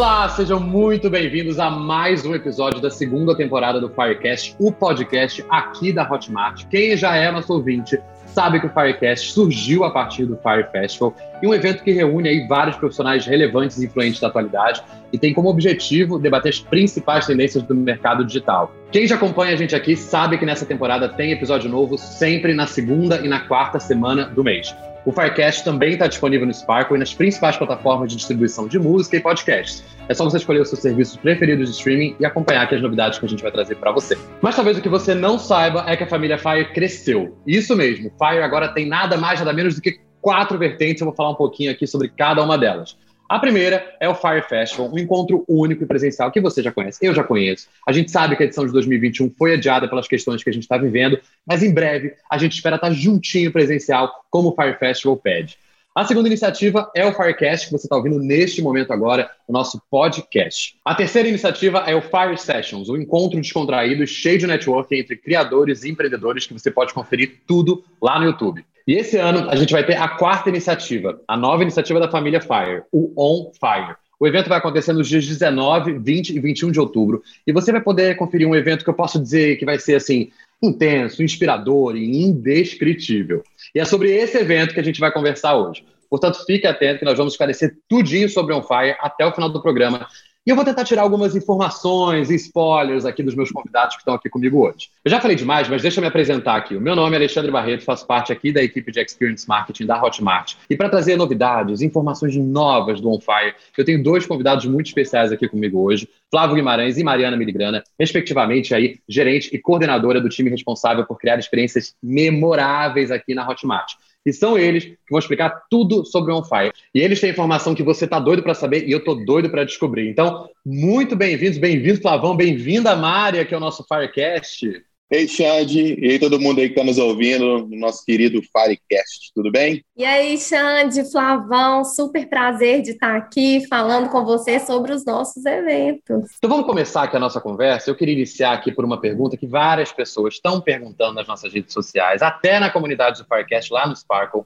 Olá, sejam muito bem-vindos a mais um episódio da segunda temporada do Firecast, o podcast aqui da Hotmart. Quem já é nosso ouvinte sabe que o Firecast surgiu a partir do Fire Festival e um evento que reúne aí vários profissionais relevantes e influentes da atualidade e tem como objetivo debater as principais tendências do mercado digital. Quem já acompanha a gente aqui sabe que nessa temporada tem episódio novo sempre na segunda e na quarta semana do mês. O Firecast também está disponível no Sparkle e nas principais plataformas de distribuição de música e podcasts. É só você escolher os seus serviços preferidos de streaming e acompanhar aqui as novidades que a gente vai trazer para você. Mas talvez o que você não saiba é que a família Fire cresceu. Isso mesmo, Fire agora tem nada mais, nada menos do que quatro vertentes. Eu vou falar um pouquinho aqui sobre cada uma delas. A primeira é o Fire Festival, um encontro único e presencial que você já conhece, eu já conheço. A gente sabe que a edição de 2021 foi adiada pelas questões que a gente está vivendo, mas em breve a gente espera estar tá juntinho presencial, como o Fire Festival pede. A segunda iniciativa é o Firecast, que você está ouvindo neste momento agora, o nosso podcast. A terceira iniciativa é o Fire Sessions, um encontro descontraído, cheio de networking entre criadores e empreendedores, que você pode conferir tudo lá no YouTube. E esse ano a gente vai ter a quarta iniciativa, a nova iniciativa da família Fire, o On Fire. O evento vai acontecer nos dias 19, 20 e 21 de outubro. E você vai poder conferir um evento que eu posso dizer que vai ser assim intenso, inspirador e indescritível. E é sobre esse evento que a gente vai conversar hoje. Portanto, fique atento que nós vamos esclarecer tudinho sobre On Fire até o final do programa. E eu vou tentar tirar algumas informações e spoilers aqui dos meus convidados que estão aqui comigo hoje. Eu já falei demais, mas deixa eu me apresentar aqui. O meu nome é Alexandre Barreto, faço parte aqui da equipe de Experience Marketing da Hotmart. E para trazer novidades, informações novas do OnFire, eu tenho dois convidados muito especiais aqui comigo hoje, Flávio Guimarães e Mariana Miligrana, respectivamente aí, gerente e coordenadora do time responsável por criar experiências memoráveis aqui na Hotmart. E são eles que vão explicar tudo sobre o OnFire. E eles têm informação que você está doido para saber e eu estou doido para descobrir. Então, muito bem-vindos, bem-vindo, Flavão, bem-vinda, Mária, que é o nosso Firecast. Ei, Xande, e aí todo mundo aí que está nos ouvindo, no nosso querido Firecast, tudo bem? E aí, Xande, Flavão, super prazer de estar aqui falando com você sobre os nossos eventos. Então vamos começar aqui a nossa conversa. Eu queria iniciar aqui por uma pergunta que várias pessoas estão perguntando nas nossas redes sociais, até na comunidade do Firecast, lá no Sparkle.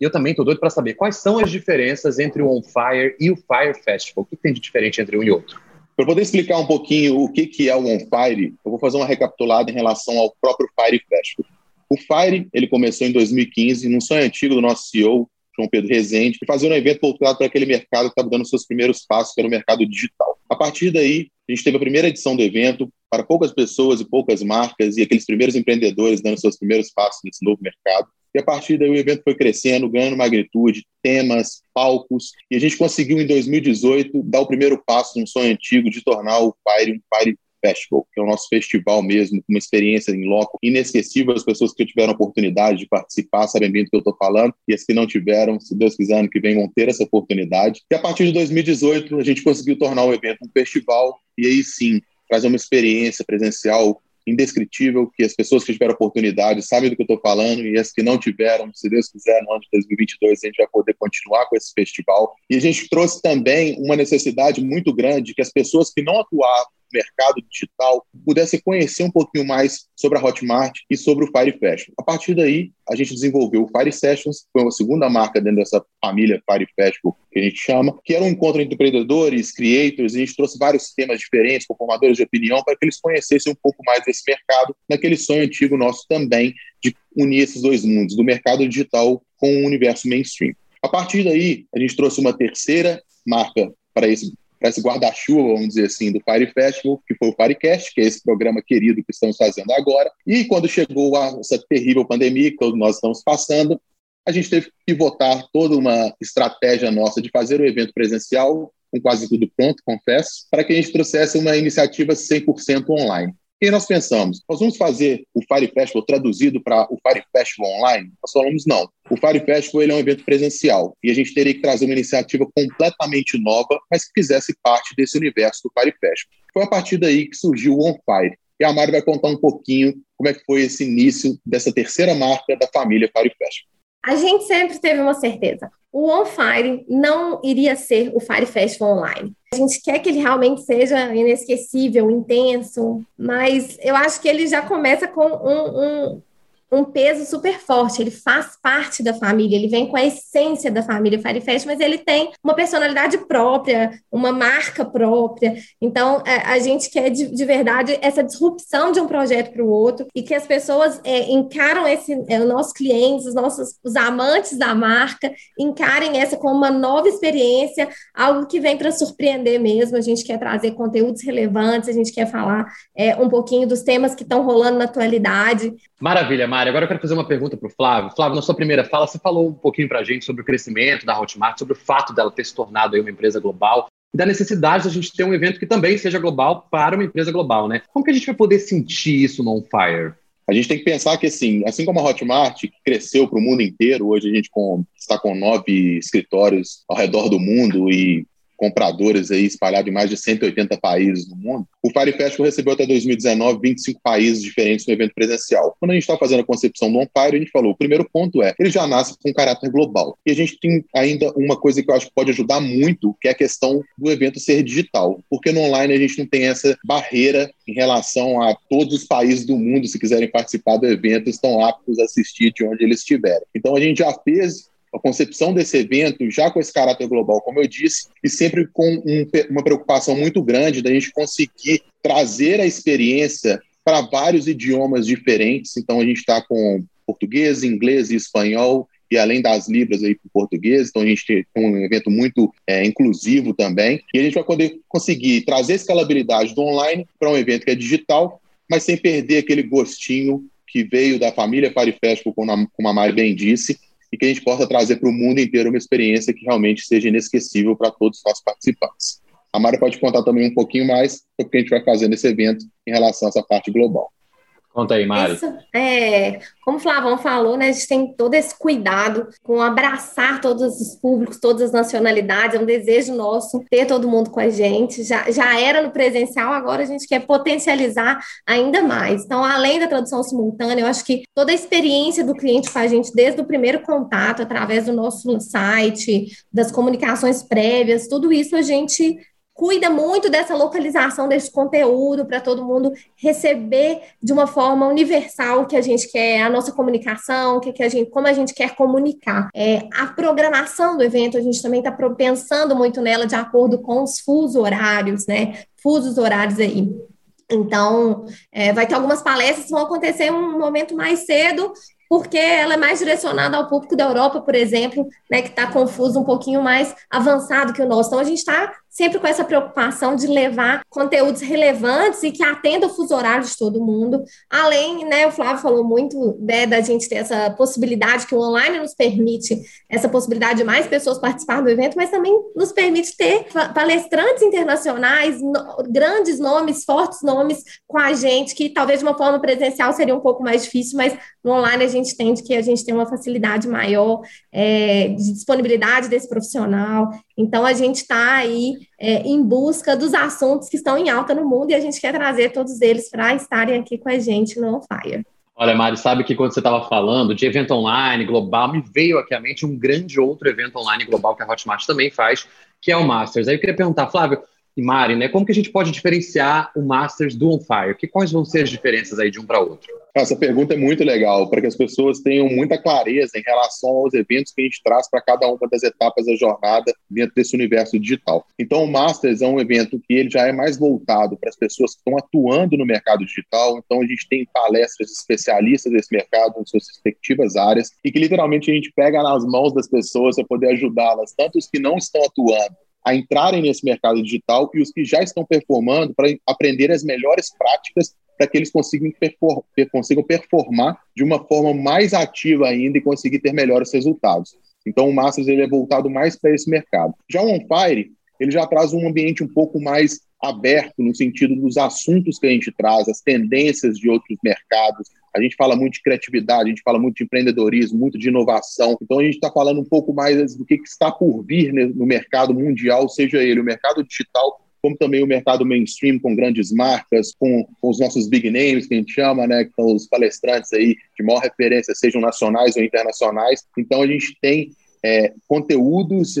E eu também estou doido para saber quais são as diferenças entre o On Fire e o Fire Festival. O que tem de diferente entre um e outro? Para poder explicar um pouquinho o que, que é o On Fire, eu vou fazer uma recapitulada em relação ao próprio Fire Festival. O Fire ele começou em 2015, num sonho antigo do nosso CEO, João Pedro Rezende, de fazer um evento voltado para aquele mercado que estava dando seus primeiros passos, que era o mercado digital. A partir daí, a gente teve a primeira edição do evento para poucas pessoas e poucas marcas e aqueles primeiros empreendedores dando seus primeiros passos nesse novo mercado. E a partir daí o evento foi crescendo, ganhando magnitude, temas, palcos, e a gente conseguiu em 2018 dar o primeiro passo num sonho antigo de tornar o Fire um Fire Festival, que é o nosso festival mesmo, uma experiência em loco inesquecível. As pessoas que tiveram a oportunidade de participar sabem bem do que eu estou falando, e as que não tiveram, se Deus quiser, ano que vem vão ter essa oportunidade. E a partir de 2018, a gente conseguiu tornar o evento um festival, e aí sim, trazer uma experiência presencial indescritível, que as pessoas que tiveram oportunidade sabem do que eu estou falando e as que não tiveram, se Deus quiser, no ano de 2022 a gente vai poder continuar com esse festival. E a gente trouxe também uma necessidade muito grande que as pessoas que não atuavam mercado digital pudesse conhecer um pouquinho mais sobre a Hotmart e sobre o Fire Fashion. A partir daí, a gente desenvolveu o Fire Sessions, foi uma segunda marca dentro dessa família Fire Festival que a gente chama, que era um encontro entre empreendedores, creators, e a gente trouxe vários temas diferentes, com formadores de opinião, para que eles conhecessem um pouco mais desse mercado, naquele sonho antigo nosso também de unir esses dois mundos, do mercado digital com o universo mainstream. A partir daí, a gente trouxe uma terceira marca para esse esse guarda-chuva, vamos dizer assim, do Fire Festival, que foi o Firecast, que é esse programa querido que estamos fazendo agora. E quando chegou a, essa terrível pandemia que nós estamos passando, a gente teve que pivotar toda uma estratégia nossa de fazer o evento presencial, com quase tudo pronto, confesso, para que a gente trouxesse uma iniciativa 100% online. E nós pensamos, nós vamos fazer o Fire Festival traduzido para o Fire Festival online? Nós falamos, não. O Fire Festival ele é um evento presencial e a gente teria que trazer uma iniciativa completamente nova, mas que fizesse parte desse universo do Fire Festival. Foi a partir daí que surgiu o On Fire. E a Mari vai contar um pouquinho como é que foi esse início dessa terceira marca da família Fire Festival. A gente sempre teve uma certeza. O On Fire não iria ser o Fire Festival online. A gente quer que ele realmente seja inesquecível, intenso, mas eu acho que ele já começa com um, um, um peso super forte, ele faz parte da família, ele vem com a essência da família Firefest, mas ele tem uma personalidade própria, uma marca própria. Então, a, é, a gente quer de, de, verdade essa disrupção de um projeto para o outro e que as pessoas é, encaram esse, é, os nossos clientes, os nossos os amantes da marca, encarem essa como uma nova experiência, algo que vem para surpreender mesmo. A gente quer trazer conteúdos relevantes, a gente quer falar é, um pouquinho dos temas que estão rolando na atualidade. Maravilha, Mari. Agora eu quero fazer uma pergunta para o Flávio. Flávio, na sua primeira fala, você falou um pouquinho para a gente sobre o crescimento da Hotmart, sobre o fato dela ter se tornado uma empresa global e da necessidade da gente ter um evento que também seja global para uma empresa global, né? Como que a gente vai poder sentir isso no On Fire? A gente tem que pensar que, assim, assim como a Hotmart cresceu para o mundo inteiro, hoje a gente com, está com nove escritórios ao redor do mundo e compradores aí espalhados em mais de 180 países no mundo. O Fire Festival recebeu até 2019 25 países diferentes no evento presencial. Quando a gente está fazendo a concepção do On Fire, a gente falou, o primeiro ponto é, ele já nasce com caráter global. E a gente tem ainda uma coisa que eu acho que pode ajudar muito, que é a questão do evento ser digital. Porque no online a gente não tem essa barreira em relação a todos os países do mundo, se quiserem participar do evento, estão aptos a assistir de onde eles estiverem. Então a gente já fez a concepção desse evento já com esse caráter global, como eu disse, e sempre com um, uma preocupação muito grande da gente conseguir trazer a experiência para vários idiomas diferentes. Então, a gente está com português, inglês e espanhol, e além das libras aí para o português, então a gente tem um evento muito é, inclusivo também, e a gente vai poder conseguir trazer escalabilidade do online para um evento que é digital, mas sem perder aquele gostinho que veio da família Fire Festival, como a, como a Mari bem disse, e que a gente possa trazer para o mundo inteiro uma experiência que realmente seja inesquecível para todos os nossos participantes. A Mara pode contar também um pouquinho mais sobre o que a gente vai fazer nesse evento em relação a essa parte global. Conta aí, Mari. Isso, é, como o Flavão falou, né, a gente tem todo esse cuidado com abraçar todos os públicos, todas as nacionalidades, é um desejo nosso ter todo mundo com a gente. Já, já era no presencial, agora a gente quer potencializar ainda mais. Então, além da tradução simultânea, eu acho que toda a experiência do cliente com a gente, desde o primeiro contato, através do nosso site, das comunicações prévias, tudo isso a gente cuida muito dessa localização desse conteúdo para todo mundo receber de uma forma universal o que a gente quer, a nossa comunicação, que, que a gente, como a gente quer comunicar. É, a programação do evento, a gente também está pensando muito nela de acordo com os fusos horários, né? Fusos horários aí. Então, é, vai ter algumas palestras que vão acontecer um momento mais cedo porque ela é mais direcionada ao público da Europa, por exemplo, né, que está confuso, um pouquinho mais avançado que o nosso. Então, a gente está sempre com essa preocupação de levar conteúdos relevantes e que atendam o fuso horário de todo mundo. Além, né, o Flávio falou muito né, da gente ter essa possibilidade que o online nos permite, essa possibilidade de mais pessoas participar do evento, mas também nos permite ter palestrantes internacionais, no, grandes nomes, fortes nomes com a gente, que talvez de uma forma presencial seria um pouco mais difícil, mas no online a gente entende que a gente tem uma facilidade maior é, de disponibilidade desse profissional. Então, a gente está aí é, em busca dos assuntos que estão em alta no mundo e a gente quer trazer todos eles para estarem aqui com a gente no On Fire. Olha, Mari, sabe que quando você estava falando de evento online global, me veio aqui à mente um grande outro evento online global que a Hotmart também faz, que é o Masters. Aí eu queria perguntar, Flávio e Mari, né, como que a gente pode diferenciar o Masters do On Fire? Que, quais vão ser as diferenças aí de um para outro? Essa pergunta é muito legal, para que as pessoas tenham muita clareza em relação aos eventos que a gente traz para cada uma das etapas da jornada dentro desse universo digital. Então, o Masters é um evento que ele já é mais voltado para as pessoas que estão atuando no mercado digital. Então, a gente tem palestras de especialistas desse mercado em suas respectivas áreas e que literalmente a gente pega nas mãos das pessoas para poder ajudá-las, tanto os que não estão atuando a entrarem nesse mercado digital e os que já estão performando para aprender as melhores práticas para que eles consigam, perfor consigam performar de uma forma mais ativa ainda e conseguir ter melhores resultados. Então, o Masters ele é voltado mais para esse mercado. Já o On Fire, ele já traz um ambiente um pouco mais aberto no sentido dos assuntos que a gente traz, as tendências de outros mercados. A gente fala muito de criatividade, a gente fala muito de empreendedorismo, muito de inovação. Então, a gente está falando um pouco mais do que, está por vir no mercado mundial, seja ele o mercado digital como também o mercado mainstream com grandes marcas, com, com, os nossos big names que a gente chama, né, que são os palestrantes aí de maior referência, sejam nacionais ou internacionais. Então a gente tem é, conteúdos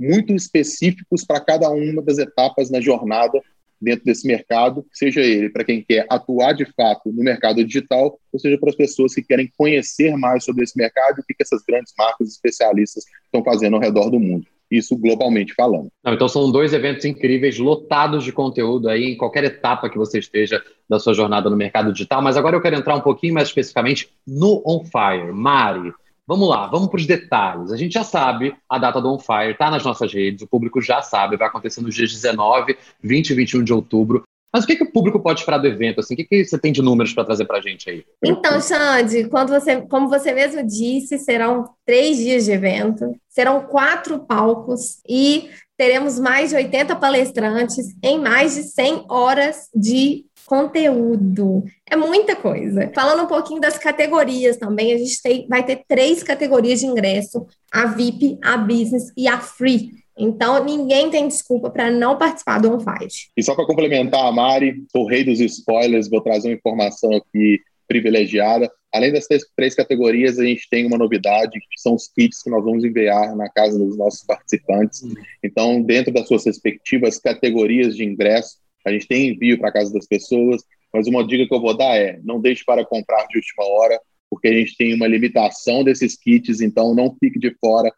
muito específicos para cada uma das etapas na jornada dentro desse mercado, seja ele para quem quer atuar de fato no mercado digital, ou seja para as pessoas que querem conhecer mais sobre esse mercado e o que essas grandes marcas especialistas estão fazendo ao redor do mundo isso globalmente falando. Não, então são dois eventos incríveis, lotados de conteúdo aí em qualquer etapa que você esteja da sua jornada no mercado digital. Mas agora eu quero entrar um pouquinho mais especificamente no On Fire. Mari, Vamos lá, vamos para os detalhes. A gente já sabe a data do On Fire, está nas nossas redes, o público já sabe, vai acontecer nos dias 19, 20 e 21 de outubro. Mas o que, que o público pode esperar do evento? Assim? O que, que você tem de números para trazer para a gente aí? Então, Xande, quando você, como você mesmo disse, serão três dias de evento, serão quatro palcos e teremos mais de 80 palestrantes em mais de 100 horas de conteúdo. É muita coisa. Falando um pouquinho das categorias também, a gente tem, vai ter três categorias de ingresso: a VIP, a Business e a Free. Então, ninguém tem desculpa para não participar do OnFight. E só para complementar a Mari, o rei dos spoilers, vou trazer uma informação aqui privilegiada. Além das três, três, categorias, a gente tem uma novidade, que são os kits que nós vamos enviar na casa dos nossos participantes. Então, dentro das suas respectivas categorias de ingresso, a gente tem envio para casa das pessoas, mas uma dica que eu vou dar é: não deixe para comprar de última hora, porque a gente tem uma limitação desses kits, então não fique de fora.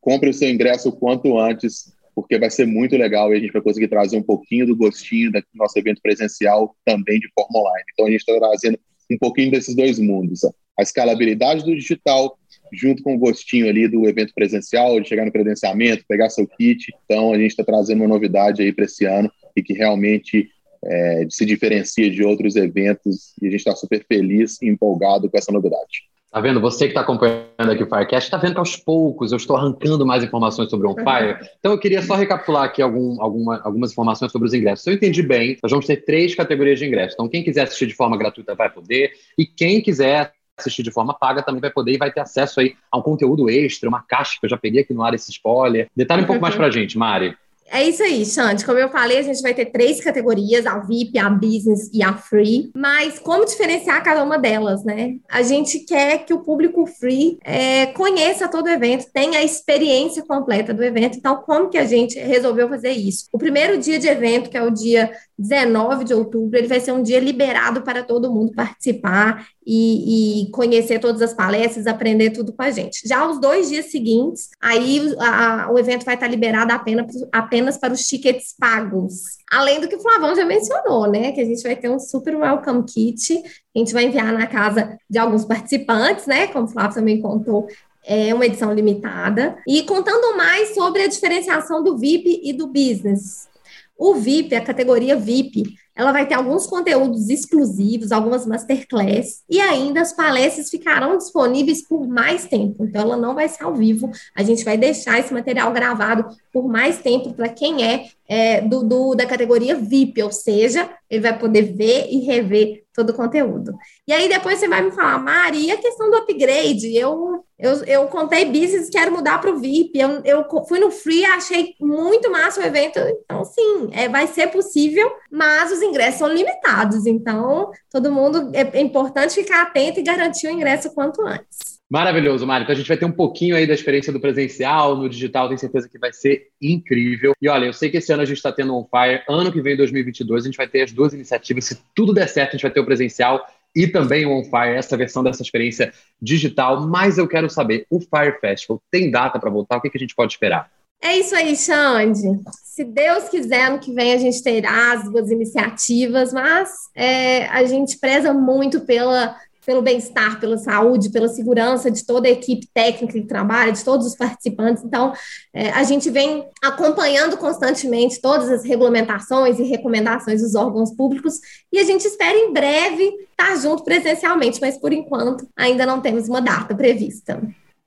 Compre o seu ingresso o quanto antes, porque vai ser muito legal e a gente vai conseguir trazer um pouquinho do gostinho do nosso evento presencial também de forma online. Então a gente está trazendo um pouquinho desses dois mundos: a escalabilidade do digital junto com o gostinho ali do evento presencial, de chegar no credenciamento, pegar seu kit. Então a gente está trazendo uma novidade aí para esse ano e que realmente é, se diferencia de outros eventos e a gente está super feliz e empolgado com essa novidade. Tá vendo? Você que está acompanhando aqui o Firecast, está vendo que aos poucos eu estou arrancando mais informações sobre o On Fire. Então eu queria só recapitular aqui algum, alguma, algumas informações sobre os ingressos. Se eu entendi bem, nós vamos ter três categorias de ingressos. Então quem quiser assistir de forma gratuita vai poder, e quem quiser assistir de forma paga também vai poder e vai ter acesso aí a um conteúdo extra, uma caixa que eu já peguei aqui no ar esse spoiler. Detalhe um pouco mais pra gente, Mari. É isso aí, Xande. Como eu falei, a gente vai ter três categorias: a VIP, a Business e a Free. Mas como diferenciar cada uma delas, né? A gente quer que o público Free é, conheça todo o evento, tenha a experiência completa do evento. Então, como que a gente resolveu fazer isso? O primeiro dia de evento, que é o dia 19 de outubro, ele vai ser um dia liberado para todo mundo participar e, e, conhecer todas as palestras, aprender tudo com a gente. Já os dois dias seguintes, aí a, o evento vai estar liberado apenas, apenas para os tickets pagos. Além do que o Flavão já mencionou, né? Que a gente vai ter um super welcome kit, a gente vai enviar na casa de alguns participantes, né? Como o Flávio também contou, é uma edição limitada. E contando mais sobre a diferenciação do VIP e do business. O VIP, a categoria VIP, ela vai ter alguns conteúdos exclusivos, algumas masterclass, e ainda as palestras ficarão disponíveis por mais tempo. Então, ela não vai ser ao vivo, a gente vai deixar esse material gravado por mais tempo para quem é, é do, do, da categoria VIP, ou seja, ele vai poder ver e rever todo o conteúdo. E aí depois você vai me falar, Mari, e a questão do upgrade? Eu, eu, eu contei business, quero mudar para o VIP, eu, eu fui no Free, achei muito massa o evento, então sim, é, vai ser possível, mas os ingressos são limitados, então todo mundo, é, é importante ficar atento e garantir o ingresso quanto antes. Maravilhoso, Mário. Então a gente vai ter um pouquinho aí da experiência do presencial, no digital, tenho certeza que vai ser incrível. E olha, eu sei que esse ano a gente está tendo um Fire, ano que vem, 2022, a gente vai ter as duas iniciativas. Se tudo der certo, a gente vai ter o presencial e também o On Fire, essa versão dessa experiência digital. Mas eu quero saber, o Fire Festival tem data para voltar? O que, que a gente pode esperar? É isso aí, Xande. Se Deus quiser, ano que vem a gente terá as duas iniciativas, mas é, a gente preza muito pela pelo bem-estar, pela saúde, pela segurança de toda a equipe técnica que trabalha, de todos os participantes. Então, é, a gente vem acompanhando constantemente todas as regulamentações e recomendações dos órgãos públicos e a gente espera em breve estar junto presencialmente, mas por enquanto ainda não temos uma data prevista.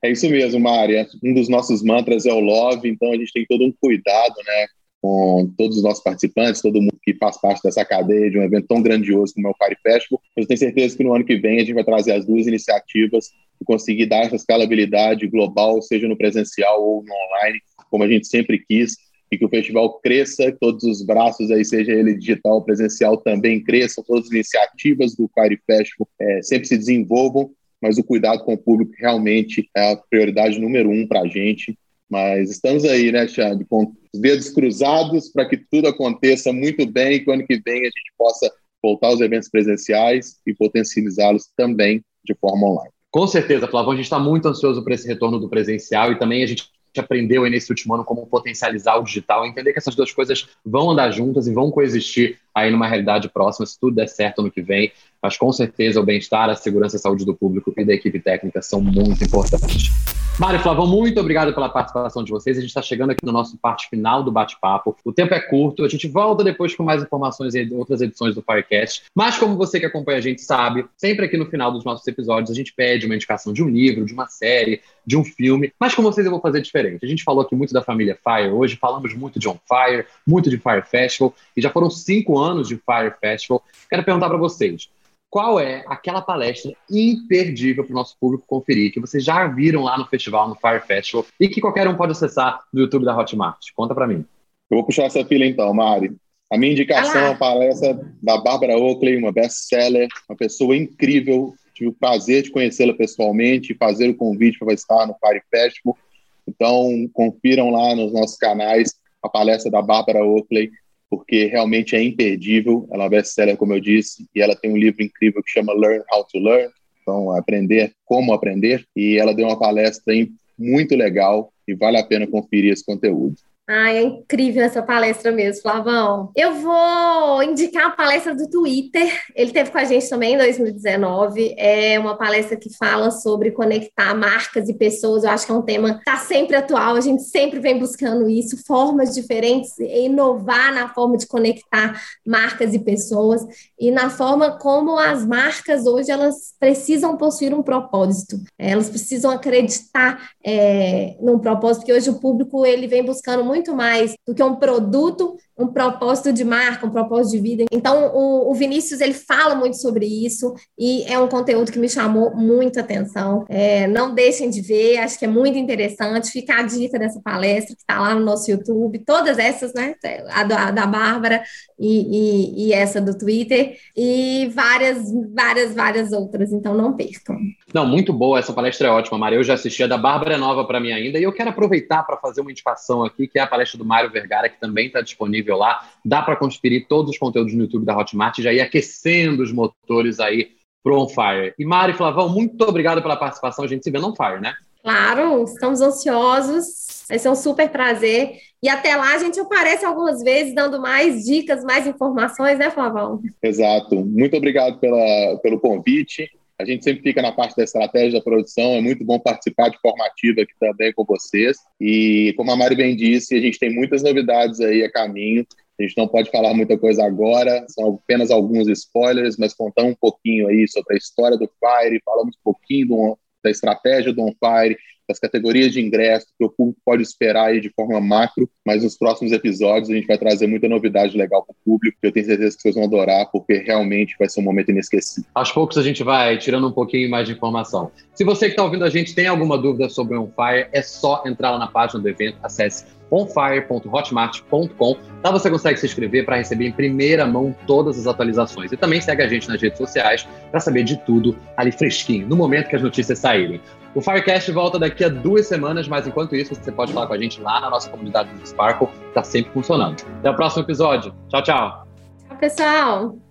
É isso mesmo, Maria. Um dos nossos mantras é o love, então a gente tem todo um cuidado, né, com todos os nossos participantes, todo mundo que faz parte dessa cadeia de um evento tão grandioso como é o Fire Festival. Eu tenho certeza que no ano que vem a gente vai trazer as duas iniciativas e conseguir dar essa escalabilidade global, seja no presencial ou no online, como a gente sempre quis, e que o festival cresça, todos os braços aí, seja ele digital ou presencial, também cresçam, todas as iniciativas do Fire Festival é, sempre se desenvolvam, mas o cuidado com o público realmente é a prioridade número um para a gente. Mas estamos aí, né, Xande, com os dedos cruzados para que tudo aconteça muito bem e que o ano que vem a gente possa voltar aos eventos presenciais e potencializá-los também de forma online. Com certeza, Flavão, a gente está muito ansioso para esse retorno do presencial e também a gente aprendeu nesse último ano como potencializar o digital, entender que essas duas coisas vão andar juntas e vão coexistir aí numa realidade próxima, se tudo der certo no que vem. Mas com certeza o bem-estar, a segurança e a saúde do público e da equipe técnica são muito importantes. Mário e Flavão, muito obrigado pela participação de vocês. A gente está chegando aqui no nosso parte final do bate-papo. O tempo é curto, a gente volta depois com mais informações em outras edições do Firecast. Mas como você que acompanha a gente sabe, sempre aqui no final dos nossos episódios a gente pede uma indicação de um livro, de uma série, de um filme. Mas com vocês eu vou fazer diferente. A gente falou aqui muito da família Fire hoje, falamos muito de On Fire, muito de Fire Festival, e já foram cinco anos de Fire Festival. Quero perguntar para vocês qual é aquela palestra imperdível para o nosso público conferir, que vocês já viram lá no festival, no Fire Festival, e que qualquer um pode acessar no YouTube da Hotmart. Conta para mim. Eu vou puxar essa fila então, Mari. A minha indicação é a palestra da Bárbara Oakley, uma best-seller, uma pessoa incrível. Tive o prazer de conhecê-la pessoalmente e fazer o convite para estar no Fire Festival. Então, confiram lá nos nossos canais a palestra da Bárbara Oakley porque realmente é imperdível. Ela é best-seller, como eu disse, e ela tem um livro incrível que chama Learn How to Learn, então aprender como aprender, e ela deu uma palestra muito legal e vale a pena conferir esse conteúdo. Ai, é incrível essa palestra mesmo, Flavão. Eu vou indicar a palestra do Twitter. Ele teve com a gente também em 2019. É uma palestra que fala sobre conectar marcas e pessoas. Eu acho que é um tema que está sempre atual. A gente sempre vem buscando isso, formas diferentes, inovar na forma de conectar marcas e pessoas e na forma como as marcas hoje elas precisam possuir um propósito. Elas precisam acreditar é, num propósito, porque hoje o público ele vem buscando muito muito mais do que um produto, um propósito de marca, um propósito de vida. Então, o, o Vinícius, ele fala muito sobre isso e é um conteúdo que me chamou muita atenção. É, não deixem de ver, acho que é muito interessante. Fica a dica dessa palestra que está lá no nosso YouTube, todas essas, né? A da, a da Bárbara e, e, e essa do Twitter e várias, várias, várias outras. Então, não percam. Não, muito boa, essa palestra é ótima, Maria. Eu já assisti a da Bárbara é nova para mim ainda, e eu quero aproveitar para fazer uma indicação aqui, que é a palestra do Mário Vergara, que também está disponível lá. Dá para conferir todos os conteúdos no YouTube da Hotmart, já ir aquecendo os motores aí pro On Fire. E Mário Flavão, muito obrigado pela participação. A gente se vê no On Fire, né? Claro, estamos ansiosos. Vai ser um super prazer. E até lá a gente aparece algumas vezes dando mais dicas, mais informações, né, Flavão? Exato. Muito obrigado pela, pelo convite. A gente sempre fica na parte da estratégia da produção, é muito bom participar de formativa aqui também com vocês. E como a Mari bem disse, a gente tem muitas novidades aí a caminho. A gente não pode falar muita coisa agora, são apenas alguns spoilers, mas contamos um pouquinho aí sobre a história do Fire, falamos um pouquinho do, da estratégia do On Fire, das categorias de ingresso, que o público pode esperar aí de forma macro, mas nos próximos episódios a gente vai trazer muita novidade legal para o público, que eu tenho certeza que vocês vão adorar, porque realmente vai ser um momento inesquecível. Aos poucos a gente vai tirando um pouquinho mais de informação. Se você que está ouvindo a gente tem alguma dúvida sobre o On Fire, é só entrar lá na página do evento, acesse onfire.hotmart.com. Lá você consegue se inscrever para receber em primeira mão todas as atualizações. E também segue a gente nas redes sociais para saber de tudo ali fresquinho, no momento que as notícias saírem. O Firecast volta daqui a duas semanas, mas enquanto isso, você pode falar com a gente lá na nossa comunidade do Sparkle, está sempre funcionando. Até o próximo episódio. Tchau, tchau. Tchau, pessoal.